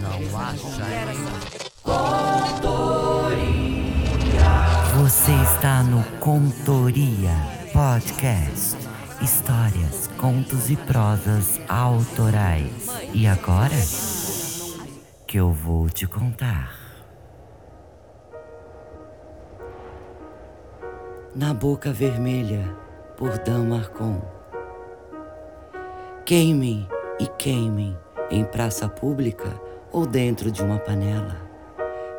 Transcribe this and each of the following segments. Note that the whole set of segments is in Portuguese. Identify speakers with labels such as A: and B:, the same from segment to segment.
A: Não acha
B: Você está no Contoria Podcast. Histórias, contos e prosas autorais. E agora? Que eu vou te contar. Na Boca Vermelha, por Dan Marcon. Queimem e queimem em praça pública ou dentro de uma panela.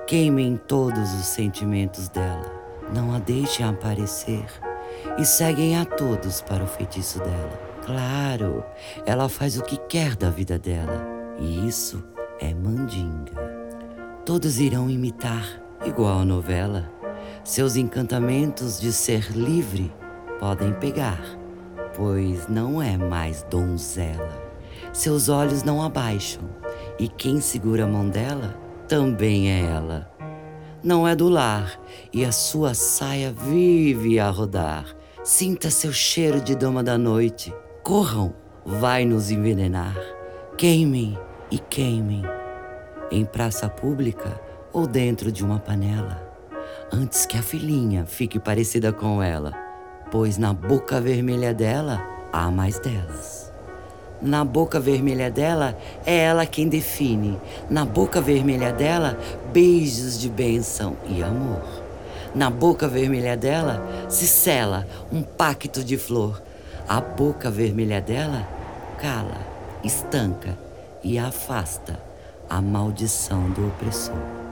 B: Queimem todos os sentimentos dela, não a deixem aparecer e seguem a todos para o feitiço dela. Claro, ela faz o que quer da vida dela e isso é mandinga. Todos irão imitar, igual a novela. Seus encantamentos de ser livre podem pegar, pois não é mais donzela. Seus olhos não abaixam, e quem segura a mão dela também é ela. Não é do lar, e a sua saia vive a rodar. Sinta seu cheiro de dama da noite. Corram, vai nos envenenar. Queimem e queimem, em praça pública ou dentro de uma panela, antes que a filhinha fique parecida com ela, pois na boca vermelha dela há mais delas. Na boca vermelha dela é ela quem define. Na boca vermelha dela, beijos de bênção e amor. Na boca vermelha dela se sela um pacto de flor. A boca vermelha dela cala, estanca e afasta a maldição do opressor.